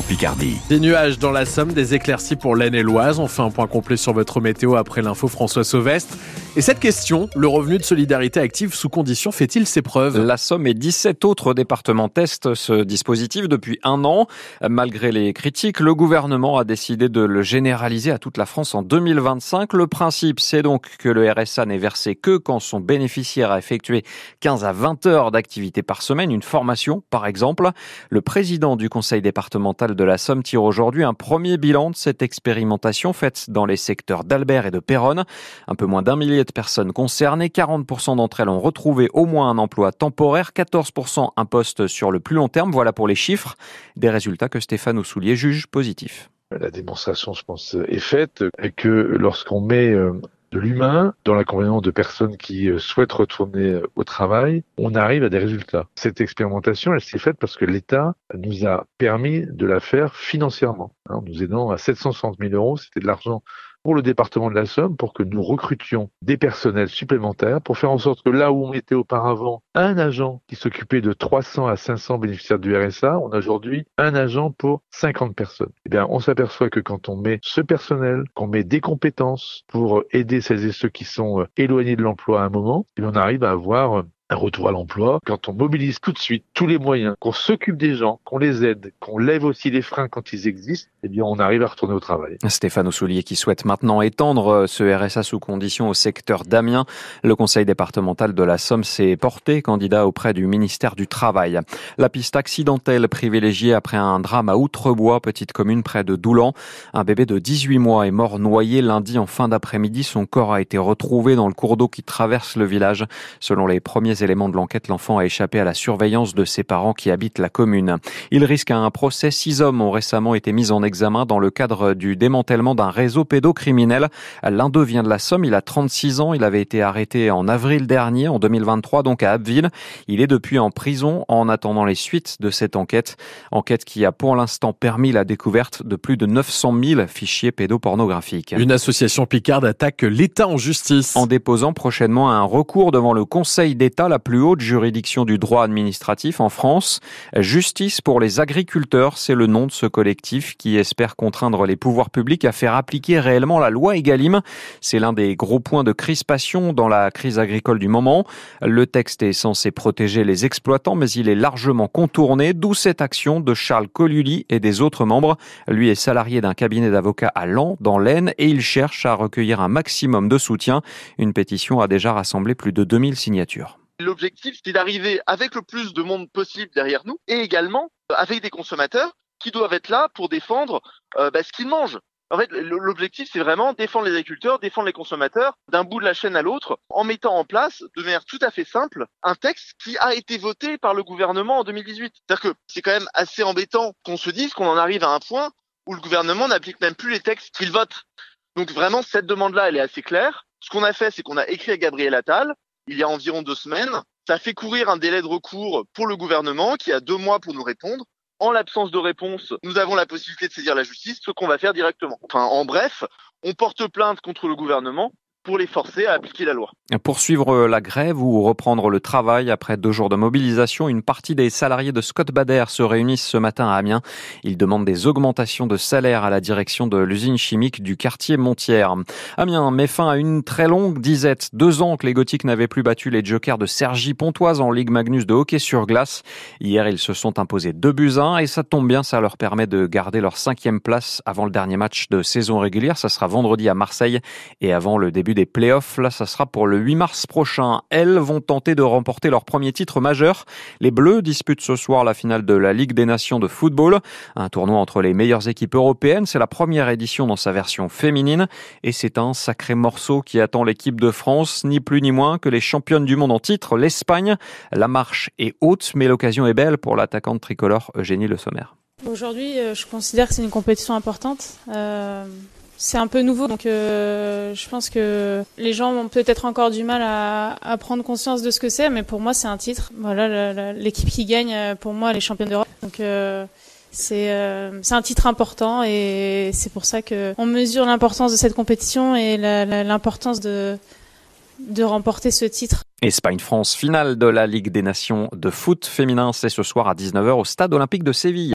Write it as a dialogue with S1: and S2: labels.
S1: Picardie.
S2: Des nuages dans la Somme, des éclaircies pour l'Aisne et l'Oise. On fait un point complet sur votre météo après l'info François Sauvestre. Et cette question, le revenu de solidarité active sous condition fait-il ses preuves?
S3: La Somme et 17 autres départements testent ce dispositif depuis un an. Malgré les critiques, le gouvernement a décidé de le généraliser à toute la France en 2025. Le principe, c'est donc que le RSA n'est versé que quand son bénéficiaire a effectué 15 à 20 heures d'activité par semaine, une formation par exemple. Le président du conseil départemental de la Somme tire aujourd'hui un premier bilan de cette expérimentation faite dans les secteurs d'Albert et de Péronne. Un peu moins d'un millier de personnes concernées, 40% d'entre elles ont retrouvé au moins un emploi temporaire, 14% un poste sur le plus long terme. Voilà pour les chiffres, des résultats que Stéphane Oussoulier juge positifs.
S4: La démonstration, je pense, est faite que lorsqu'on met euh, de l'humain dans l'accompagnement de personnes qui euh, souhaitent retourner euh, au travail, on arrive à des résultats. Cette expérimentation, elle s'est faite parce que l'État nous a permis de la faire financièrement. Hein, nous aidant à 760 000 euros, c'était de l'argent pour le département de la Somme pour que nous recrutions des personnels supplémentaires pour faire en sorte que là où on était auparavant un agent qui s'occupait de 300 à 500 bénéficiaires du RSA, on a aujourd'hui un agent pour 50 personnes. Eh bien, on s'aperçoit que quand on met ce personnel, qu'on met des compétences pour aider celles et ceux qui sont euh, éloignés de l'emploi à un moment, eh on arrive à avoir euh, un retour à l'emploi, quand on mobilise tout de suite tous les moyens, qu'on s'occupe des gens, qu'on les aide, qu'on lève aussi les freins quand ils existent, eh bien, on arrive à retourner au travail.
S3: Stéphane Oussoulier qui souhaite maintenant étendre euh, ce RSA sous condition au secteur d'Amiens. Le conseil départemental de la Somme s'est porté candidat auprès du ministère du Travail. La piste accidentelle privilégiée après un drame à Outrebois, petite commune près de Doulan. Un bébé de 18 mois est mort noyé lundi en fin d'après-midi. Son corps a été retrouvé dans le cours d'eau qui traverse le village. Selon les premiers éléments de l'enquête, l'enfant a échappé à la surveillance de ses parents qui habitent la commune. Il risque un procès. Six hommes ont récemment été mis en examen dans le cadre du démantèlement d'un réseau pédocriminel. L'un d'eux vient de la Somme. Il a 36 ans. Il avait été arrêté en avril dernier, en 2023, donc à Abbeville. Il est depuis en prison en attendant les suites de cette enquête. Enquête qui a pour l'instant permis la découverte de plus de 900 000 fichiers pédopornographiques.
S2: Une association Picard attaque l'État en justice.
S3: En déposant prochainement un recours devant le Conseil d'État, la plus haute juridiction du droit administratif en France. Justice pour les agriculteurs, c'est le nom de ce collectif qui espère contraindre les pouvoirs publics à faire appliquer réellement la loi Egalim. C'est l'un des gros points de crispation dans la crise agricole du moment. Le texte est censé protéger les exploitants, mais il est largement contourné, d'où cette action de Charles Coluli et des autres membres. Lui est salarié d'un cabinet d'avocats à Lens, dans l'Aisne, et il cherche à recueillir un maximum de soutien. Une pétition a déjà rassemblé plus de 2000 signatures.
S5: L'objectif, c'est d'arriver avec le plus de monde possible derrière nous et également euh, avec des consommateurs qui doivent être là pour défendre euh, bah, ce qu'ils mangent. En fait, l'objectif, c'est vraiment défendre les agriculteurs, défendre les consommateurs d'un bout de la chaîne à l'autre, en mettant en place, de manière tout à fait simple, un texte qui a été voté par le gouvernement en 2018. C'est-à-dire que c'est quand même assez embêtant qu'on se dise qu'on en arrive à un point où le gouvernement n'applique même plus les textes qu'il vote. Donc vraiment, cette demande-là, elle est assez claire. Ce qu'on a fait, c'est qu'on a écrit à Gabriel Attal, il y a environ deux semaines. Ça fait courir un délai de recours pour le gouvernement qui a deux mois pour nous répondre. En l'absence de réponse, nous avons la possibilité de saisir la justice, ce qu'on va faire directement. Enfin, en bref, on porte plainte contre le gouvernement pour les forcer à appliquer la loi.
S3: Poursuivre la grève ou reprendre le travail après deux jours de mobilisation, une partie des salariés de Scott Bader se réunissent ce matin à Amiens. Ils demandent des augmentations de salaire à la direction de l'usine chimique du quartier Montière. Amiens met fin à une très longue disette. Deux ans que les Gothiques n'avaient plus battu les Jokers de Sergi Pontoise en Ligue Magnus de hockey sur glace. Hier, ils se sont imposés deux buts 1 et ça tombe bien, ça leur permet de garder leur cinquième place avant le dernier match de saison régulière. Ça sera vendredi à Marseille et avant le début des playoffs. Là, ça sera pour le 8 mars prochain. Elles vont tenter de remporter leur premier titre majeur. Les Bleus disputent ce soir la finale de la Ligue des Nations de football, un tournoi entre les meilleures équipes européennes. C'est la première édition dans sa version féminine et c'est un sacré morceau qui attend l'équipe de France, ni plus ni moins que les championnes du monde en titre, l'Espagne. La marche est haute, mais l'occasion est belle pour l'attaquante tricolore Eugénie Le Sommer.
S6: Aujourd'hui, euh, je considère que c'est une compétition importante. Euh c'est un peu nouveau, donc euh, je pense que les gens ont peut-être encore du mal à, prendre conscience de ce que c'est, mais pour moi c'est un titre. Voilà, l'équipe qui gagne, euh, pour moi, elle est championne d'Europe. Donc c'est euh, c'est un titre important et c'est pour ça que on mesure l'importance de cette compétition et l'importance de de remporter ce titre.
S3: Espagne-France, finale de la Ligue des Nations de foot féminin, c'est ce soir à 19h au Stade olympique de Séville.